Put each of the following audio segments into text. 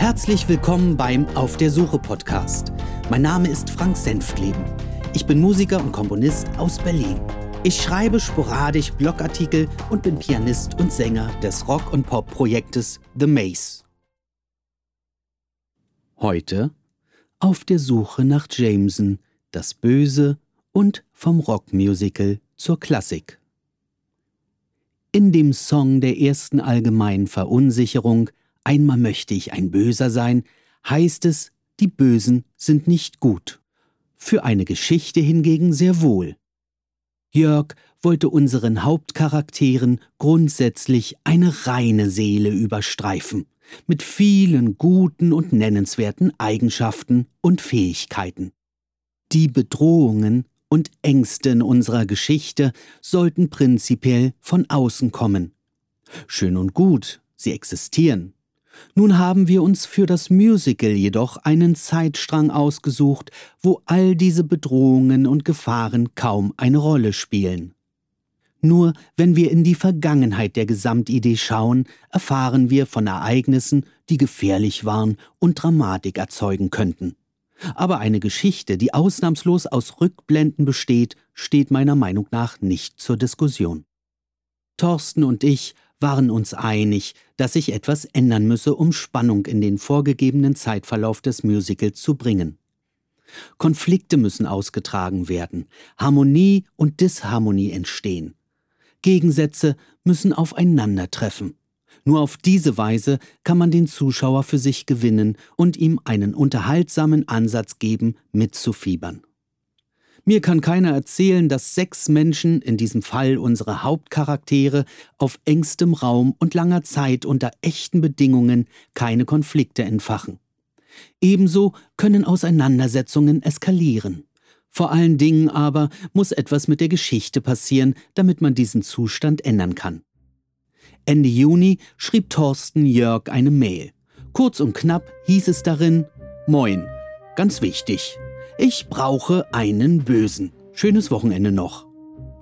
Herzlich willkommen beim Auf der Suche Podcast. Mein Name ist Frank Senftleben. Ich bin Musiker und Komponist aus Berlin. Ich schreibe sporadisch Blogartikel und bin Pianist und Sänger des Rock- und Pop-Projektes The Maze. Heute auf der Suche nach Jameson, das Böse und vom Rockmusical zur Klassik. In dem Song der ersten allgemeinen Verunsicherung Einmal möchte ich ein Böser sein, heißt es, die Bösen sind nicht gut. Für eine Geschichte hingegen sehr wohl. Jörg wollte unseren Hauptcharakteren grundsätzlich eine reine Seele überstreifen, mit vielen guten und nennenswerten Eigenschaften und Fähigkeiten. Die Bedrohungen und Ängste in unserer Geschichte sollten prinzipiell von außen kommen. Schön und gut, sie existieren. Nun haben wir uns für das Musical jedoch einen Zeitstrang ausgesucht, wo all diese Bedrohungen und Gefahren kaum eine Rolle spielen. Nur wenn wir in die Vergangenheit der Gesamtidee schauen, erfahren wir von Ereignissen, die gefährlich waren und Dramatik erzeugen könnten. Aber eine Geschichte, die ausnahmslos aus Rückblenden besteht, steht meiner Meinung nach nicht zur Diskussion. Thorsten und ich waren uns einig, dass sich etwas ändern müsse, um Spannung in den vorgegebenen Zeitverlauf des Musicals zu bringen. Konflikte müssen ausgetragen werden, Harmonie und Disharmonie entstehen. Gegensätze müssen aufeinandertreffen. Nur auf diese Weise kann man den Zuschauer für sich gewinnen und ihm einen unterhaltsamen Ansatz geben, mitzufiebern. Mir kann keiner erzählen, dass sechs Menschen, in diesem Fall unsere Hauptcharaktere, auf engstem Raum und langer Zeit unter echten Bedingungen keine Konflikte entfachen. Ebenso können Auseinandersetzungen eskalieren. Vor allen Dingen aber muss etwas mit der Geschichte passieren, damit man diesen Zustand ändern kann. Ende Juni schrieb Thorsten Jörg eine Mail. Kurz und knapp hieß es darin: Moin, ganz wichtig, ich brauche einen Bösen. Schönes Wochenende noch.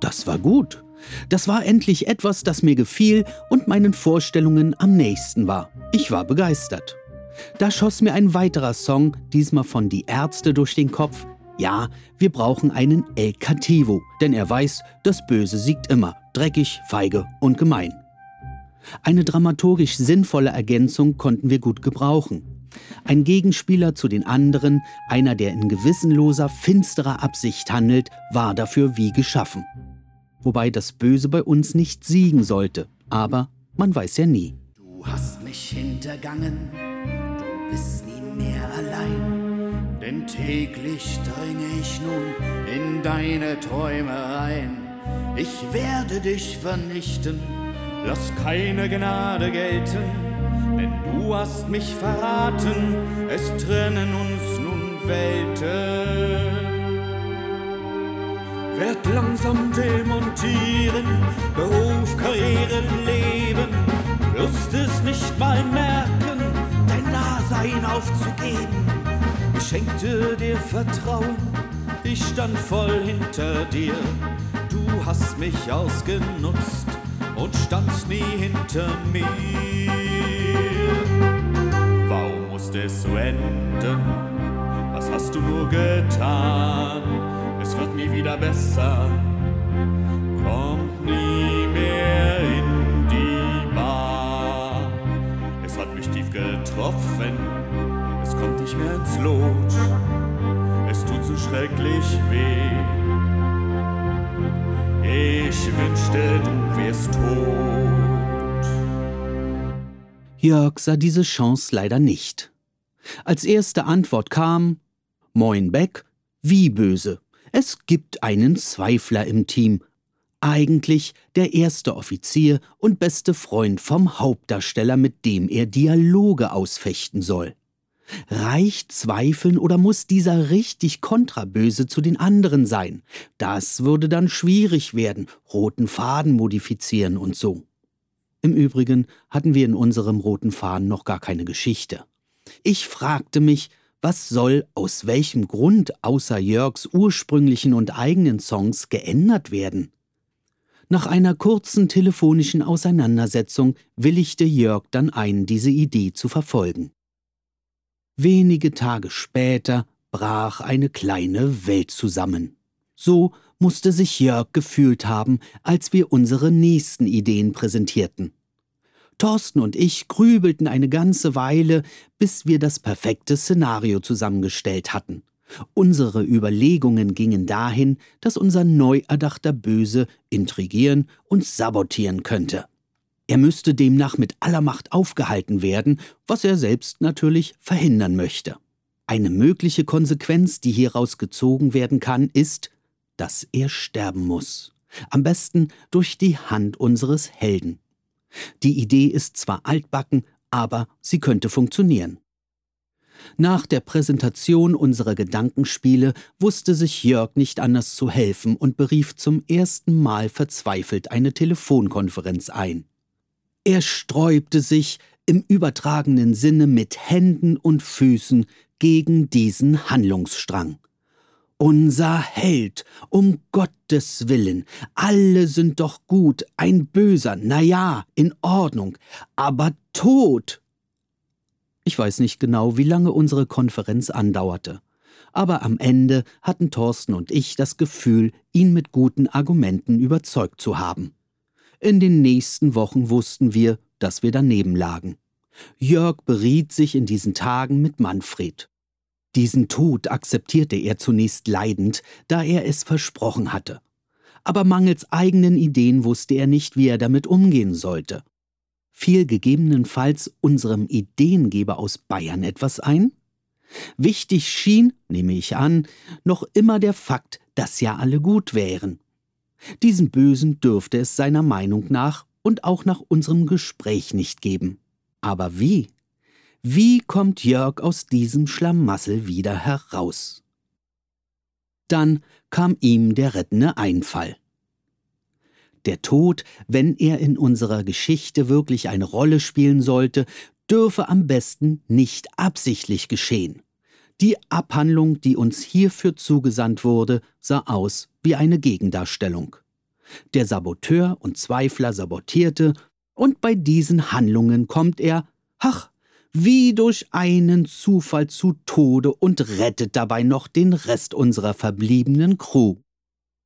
Das war gut. Das war endlich etwas, das mir gefiel und meinen Vorstellungen am nächsten war. Ich war begeistert. Da schoss mir ein weiterer Song, diesmal von Die Ärzte, durch den Kopf. Ja, wir brauchen einen El Cativo, denn er weiß, das Böse siegt immer, dreckig, feige und gemein. Eine dramaturgisch sinnvolle Ergänzung konnten wir gut gebrauchen. Ein Gegenspieler zu den anderen, einer, der in gewissenloser, finsterer Absicht handelt, war dafür wie geschaffen. Wobei das Böse bei uns nicht siegen sollte, aber man weiß ja nie. Du hast mich hintergangen, du bist nie mehr allein, denn täglich dringe ich nun in deine Träume ein. Ich werde dich vernichten, lass keine Gnade gelten denn du hast mich verraten, es trennen uns nun Welten. Werd langsam demontieren, Beruf, Karriere, Leben, wirst es nicht mal merken, dein Dasein aufzugeben. Ich schenkte dir Vertrauen, ich stand voll hinter dir, du hast mich ausgenutzt und standst nie hinter mir musste es so enden. Was hast du nur getan? Es wird nie wieder besser. Kommt nie mehr in die Bar. Es hat mich tief getroffen. Es kommt nicht mehr ins Lot. Es tut so schrecklich weh. Ich wünschte, du wärst tot. Jörg sah diese Chance leider nicht. Als erste Antwort kam Moin Beck, wie böse. Es gibt einen Zweifler im Team. Eigentlich der erste Offizier und beste Freund vom Hauptdarsteller, mit dem er Dialoge ausfechten soll. Reicht Zweifeln oder muss dieser richtig kontraböse zu den anderen sein? Das würde dann schwierig werden, roten Faden modifizieren und so. Im Übrigen hatten wir in unserem roten Faden noch gar keine Geschichte. Ich fragte mich, was soll aus welchem Grund außer Jörgs ursprünglichen und eigenen Songs geändert werden? Nach einer kurzen telefonischen Auseinandersetzung willigte Jörg dann ein, diese Idee zu verfolgen. Wenige Tage später brach eine kleine Welt zusammen. So musste sich Jörg gefühlt haben, als wir unsere nächsten Ideen präsentierten. Thorsten und ich grübelten eine ganze Weile, bis wir das perfekte Szenario zusammengestellt hatten. Unsere Überlegungen gingen dahin, dass unser neu erdachter Böse intrigieren und sabotieren könnte. Er müsste demnach mit aller Macht aufgehalten werden, was er selbst natürlich verhindern möchte. Eine mögliche Konsequenz, die hieraus gezogen werden kann, ist, dass er sterben muss. Am besten durch die Hand unseres Helden. Die Idee ist zwar altbacken, aber sie könnte funktionieren. Nach der Präsentation unserer Gedankenspiele wusste sich Jörg nicht anders zu helfen und berief zum ersten Mal verzweifelt eine Telefonkonferenz ein. Er sträubte sich im übertragenen Sinne mit Händen und Füßen gegen diesen Handlungsstrang. Unser Held, um Gottes Willen, alle sind doch gut, ein Böser, na ja, in Ordnung, aber tot. Ich weiß nicht genau, wie lange unsere Konferenz andauerte, aber am Ende hatten Thorsten und ich das Gefühl, ihn mit guten Argumenten überzeugt zu haben. In den nächsten Wochen wussten wir, dass wir daneben lagen. Jörg beriet sich in diesen Tagen mit Manfred. Diesen Tod akzeptierte er zunächst leidend, da er es versprochen hatte. Aber mangels eigenen Ideen wusste er nicht, wie er damit umgehen sollte. Fiel gegebenenfalls unserem Ideengeber aus Bayern etwas ein? Wichtig schien, nehme ich an, noch immer der Fakt, dass ja alle gut wären. Diesen Bösen dürfte es seiner Meinung nach und auch nach unserem Gespräch nicht geben. Aber wie? Wie kommt Jörg aus diesem Schlamassel wieder heraus? Dann kam ihm der rettende Einfall. Der Tod, wenn er in unserer Geschichte wirklich eine Rolle spielen sollte, dürfe am besten nicht absichtlich geschehen. Die Abhandlung, die uns hierfür zugesandt wurde, sah aus wie eine Gegendarstellung. Der Saboteur und Zweifler sabotierte, und bei diesen Handlungen kommt er, ach, wie durch einen Zufall zu Tode und rettet dabei noch den Rest unserer verbliebenen Crew.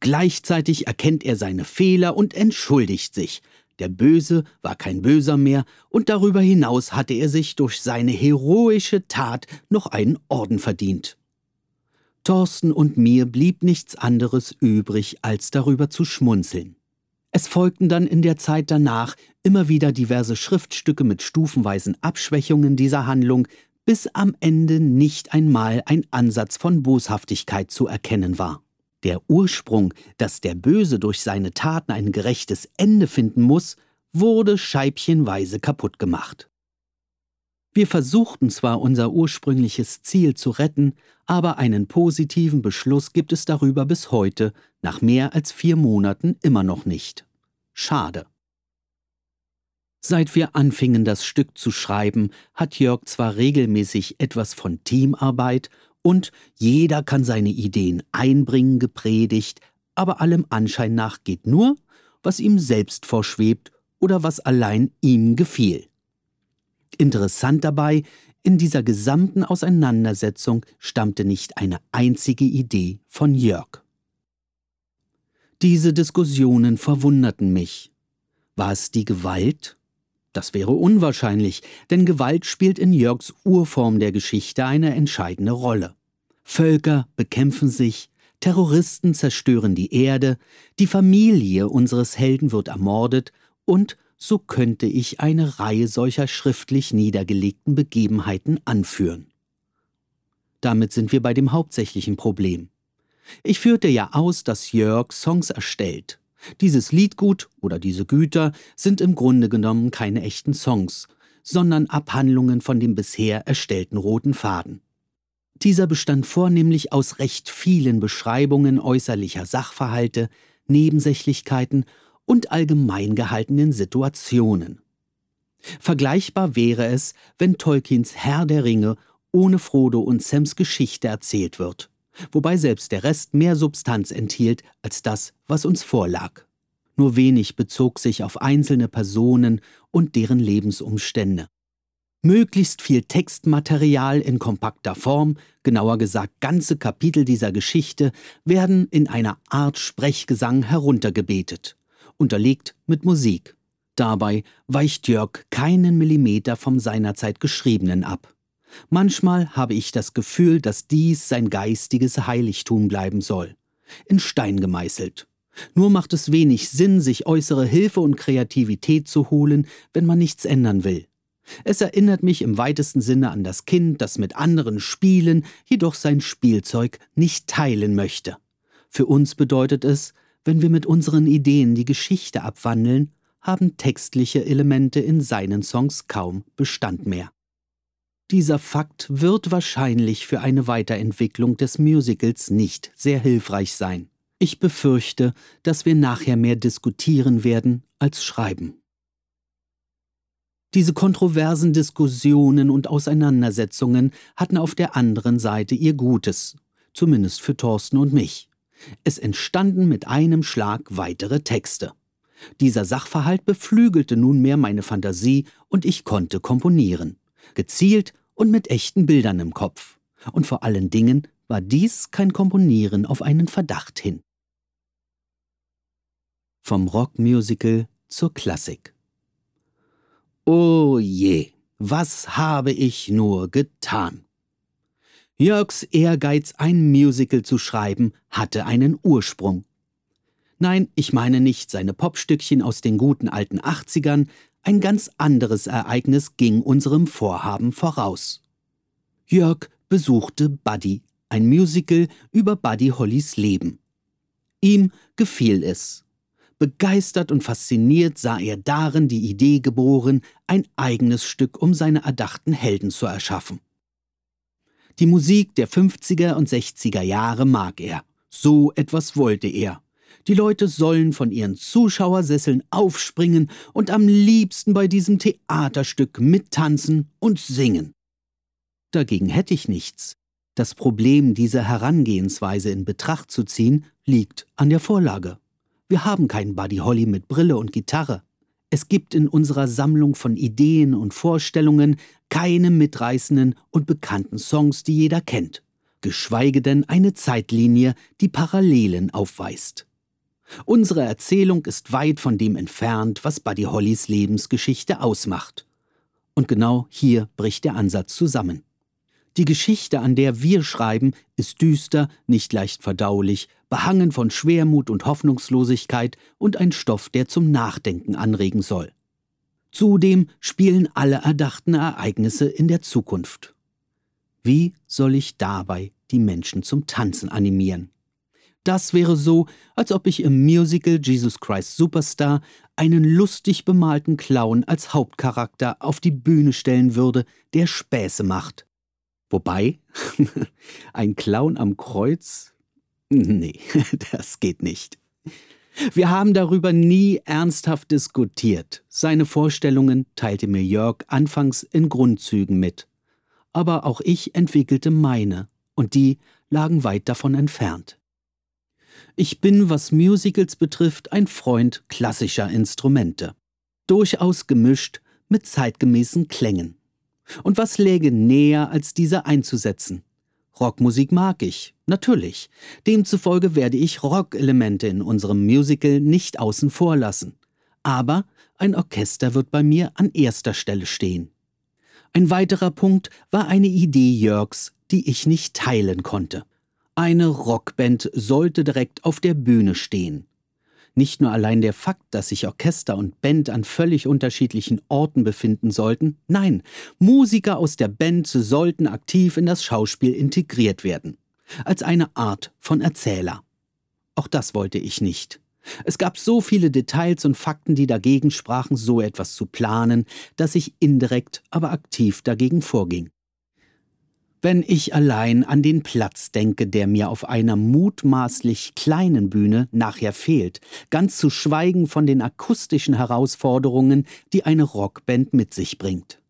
Gleichzeitig erkennt er seine Fehler und entschuldigt sich. Der Böse war kein Böser mehr, und darüber hinaus hatte er sich durch seine heroische Tat noch einen Orden verdient. Thorsten und mir blieb nichts anderes übrig, als darüber zu schmunzeln. Es folgten dann in der Zeit danach immer wieder diverse Schriftstücke mit stufenweisen Abschwächungen dieser Handlung, bis am Ende nicht einmal ein Ansatz von Boshaftigkeit zu erkennen war. Der Ursprung, dass der Böse durch seine Taten ein gerechtes Ende finden muss, wurde scheibchenweise kaputt gemacht. Wir versuchten zwar unser ursprüngliches Ziel zu retten, aber einen positiven Beschluss gibt es darüber bis heute, nach mehr als vier Monaten immer noch nicht. Schade. Seit wir anfingen, das Stück zu schreiben, hat Jörg zwar regelmäßig etwas von Teamarbeit und jeder kann seine Ideen einbringen gepredigt, aber allem Anschein nach geht nur, was ihm selbst vorschwebt oder was allein ihm gefiel. Interessant dabei, in dieser gesamten Auseinandersetzung stammte nicht eine einzige Idee von Jörg. Diese Diskussionen verwunderten mich. War es die Gewalt? Das wäre unwahrscheinlich, denn Gewalt spielt in Jörgs Urform der Geschichte eine entscheidende Rolle. Völker bekämpfen sich, Terroristen zerstören die Erde, die Familie unseres Helden wird ermordet und so könnte ich eine Reihe solcher schriftlich niedergelegten Begebenheiten anführen. Damit sind wir bei dem hauptsächlichen Problem. Ich führte ja aus, dass Jörg Songs erstellt. Dieses Liedgut oder diese Güter sind im Grunde genommen keine echten Songs, sondern Abhandlungen von dem bisher erstellten roten Faden. Dieser bestand vornehmlich aus recht vielen Beschreibungen äußerlicher Sachverhalte, Nebensächlichkeiten und allgemein gehaltenen Situationen. Vergleichbar wäre es, wenn Tolkiens Herr der Ringe ohne Frodo und Sams Geschichte erzählt wird, wobei selbst der Rest mehr Substanz enthielt als das, was uns vorlag. Nur wenig bezog sich auf einzelne Personen und deren Lebensumstände. Möglichst viel Textmaterial in kompakter Form, genauer gesagt ganze Kapitel dieser Geschichte, werden in einer Art Sprechgesang heruntergebetet, unterlegt mit Musik. Dabei weicht Jörg keinen Millimeter vom seinerzeit Geschriebenen ab. Manchmal habe ich das Gefühl, dass dies sein geistiges Heiligtum bleiben soll. In Stein gemeißelt. Nur macht es wenig Sinn, sich äußere Hilfe und Kreativität zu holen, wenn man nichts ändern will. Es erinnert mich im weitesten Sinne an das Kind, das mit anderen spielen, jedoch sein Spielzeug nicht teilen möchte. Für uns bedeutet es, wenn wir mit unseren Ideen die Geschichte abwandeln, haben textliche Elemente in seinen Songs kaum Bestand mehr. Dieser Fakt wird wahrscheinlich für eine Weiterentwicklung des Musicals nicht sehr hilfreich sein. Ich befürchte, dass wir nachher mehr diskutieren werden als schreiben. Diese kontroversen Diskussionen und Auseinandersetzungen hatten auf der anderen Seite ihr Gutes, zumindest für Thorsten und mich. Es entstanden mit einem Schlag weitere Texte. Dieser Sachverhalt beflügelte nunmehr meine Fantasie und ich konnte komponieren. Gezielt und mit echten Bildern im Kopf. Und vor allen Dingen war dies kein Komponieren auf einen Verdacht hin. Vom Rockmusical zur Klassik. Oh je, was habe ich nur getan? Jörgs Ehrgeiz, ein Musical zu schreiben, hatte einen Ursprung. Nein, ich meine nicht seine Popstückchen aus den guten alten 80ern, ein ganz anderes Ereignis ging unserem Vorhaben voraus. Jörg besuchte Buddy, ein Musical über Buddy Hollys Leben. Ihm gefiel es. Begeistert und fasziniert sah er darin die Idee geboren, ein eigenes Stück um seine erdachten Helden zu erschaffen. Die Musik der 50er und 60er Jahre mag er. So etwas wollte er. Die Leute sollen von ihren Zuschauersesseln aufspringen und am liebsten bei diesem Theaterstück mittanzen und singen. Dagegen hätte ich nichts. Das Problem, diese Herangehensweise in Betracht zu ziehen, liegt an der Vorlage. Wir haben keinen Buddy Holly mit Brille und Gitarre. Es gibt in unserer Sammlung von Ideen und Vorstellungen keine mitreißenden und bekannten Songs, die jeder kennt, geschweige denn eine Zeitlinie, die Parallelen aufweist. Unsere Erzählung ist weit von dem entfernt, was Buddy Hollys Lebensgeschichte ausmacht. Und genau hier bricht der Ansatz zusammen. Die Geschichte, an der wir schreiben, ist düster, nicht leicht verdaulich, behangen von Schwermut und Hoffnungslosigkeit und ein Stoff, der zum Nachdenken anregen soll. Zudem spielen alle erdachten Ereignisse in der Zukunft. Wie soll ich dabei die Menschen zum Tanzen animieren? Das wäre so, als ob ich im Musical Jesus Christ Superstar einen lustig bemalten Clown als Hauptcharakter auf die Bühne stellen würde, der Späße macht. Wobei, ein Clown am Kreuz Nee, das geht nicht. Wir haben darüber nie ernsthaft diskutiert. Seine Vorstellungen teilte mir Jörg anfangs in Grundzügen mit. Aber auch ich entwickelte meine, und die lagen weit davon entfernt. Ich bin, was Musicals betrifft, ein Freund klassischer Instrumente. Durchaus gemischt mit zeitgemäßen Klängen. Und was läge näher, als diese einzusetzen? Rockmusik mag ich, natürlich. Demzufolge werde ich Rock-Elemente in unserem Musical nicht außen vor lassen. Aber ein Orchester wird bei mir an erster Stelle stehen. Ein weiterer Punkt war eine Idee Jörgs, die ich nicht teilen konnte. Eine Rockband sollte direkt auf der Bühne stehen. Nicht nur allein der Fakt, dass sich Orchester und Band an völlig unterschiedlichen Orten befinden sollten, nein, Musiker aus der Band sollten aktiv in das Schauspiel integriert werden, als eine Art von Erzähler. Auch das wollte ich nicht. Es gab so viele Details und Fakten, die dagegen sprachen, so etwas zu planen, dass ich indirekt, aber aktiv dagegen vorging. Wenn ich allein an den Platz denke, der mir auf einer mutmaßlich kleinen Bühne nachher fehlt, ganz zu schweigen von den akustischen Herausforderungen, die eine Rockband mit sich bringt.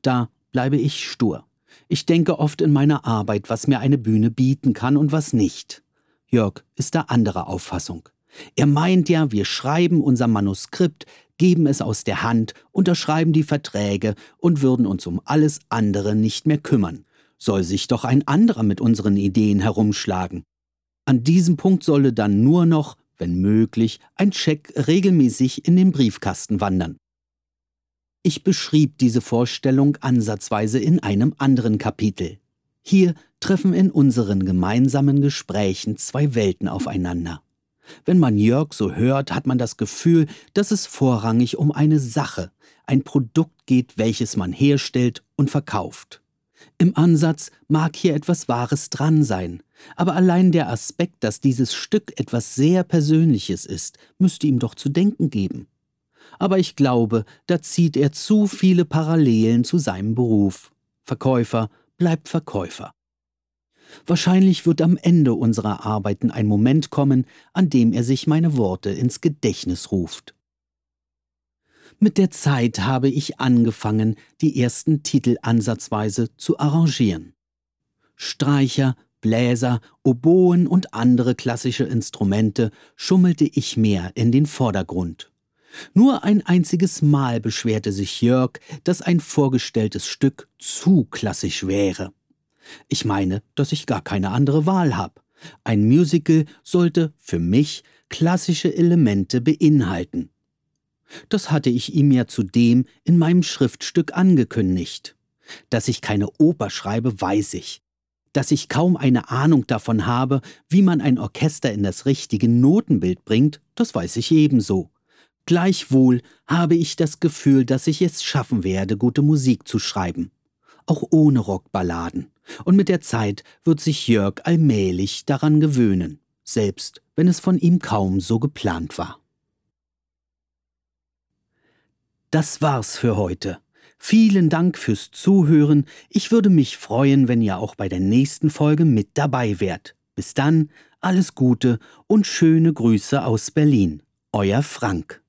Da bleibe ich stur. Ich denke oft in meiner Arbeit, was mir eine Bühne bieten kann und was nicht. Jörg ist da anderer Auffassung. Er meint ja, wir schreiben unser Manuskript, geben es aus der Hand, unterschreiben die Verträge und würden uns um alles andere nicht mehr kümmern. Soll sich doch ein anderer mit unseren Ideen herumschlagen. An diesem Punkt solle dann nur noch, wenn möglich, ein Scheck regelmäßig in den Briefkasten wandern. Ich beschrieb diese Vorstellung ansatzweise in einem anderen Kapitel. Hier treffen in unseren gemeinsamen Gesprächen zwei Welten aufeinander. Wenn man Jörg so hört, hat man das Gefühl, dass es vorrangig um eine Sache, ein Produkt geht, welches man herstellt und verkauft. Im Ansatz mag hier etwas Wahres dran sein, aber allein der Aspekt, dass dieses Stück etwas sehr Persönliches ist, müsste ihm doch zu denken geben. Aber ich glaube, da zieht er zu viele Parallelen zu seinem Beruf. Verkäufer bleibt Verkäufer. Wahrscheinlich wird am Ende unserer Arbeiten ein Moment kommen, an dem er sich meine Worte ins Gedächtnis ruft. Mit der Zeit habe ich angefangen, die ersten Titel ansatzweise zu arrangieren. Streicher, Bläser, Oboen und andere klassische Instrumente schummelte ich mehr in den Vordergrund. Nur ein einziges Mal beschwerte sich Jörg, dass ein vorgestelltes Stück zu klassisch wäre. Ich meine, dass ich gar keine andere Wahl habe. Ein Musical sollte für mich klassische Elemente beinhalten. Das hatte ich ihm ja zudem in meinem Schriftstück angekündigt. Dass ich keine Oper schreibe, weiß ich. Dass ich kaum eine Ahnung davon habe, wie man ein Orchester in das richtige Notenbild bringt, das weiß ich ebenso. Gleichwohl habe ich das Gefühl, dass ich es schaffen werde, gute Musik zu schreiben. Auch ohne Rockballaden und mit der Zeit wird sich Jörg allmählich daran gewöhnen, selbst wenn es von ihm kaum so geplant war. Das war's für heute. Vielen Dank fürs Zuhören. Ich würde mich freuen, wenn ihr auch bei der nächsten Folge mit dabei wärt. Bis dann, alles Gute und schöne Grüße aus Berlin. Euer Frank.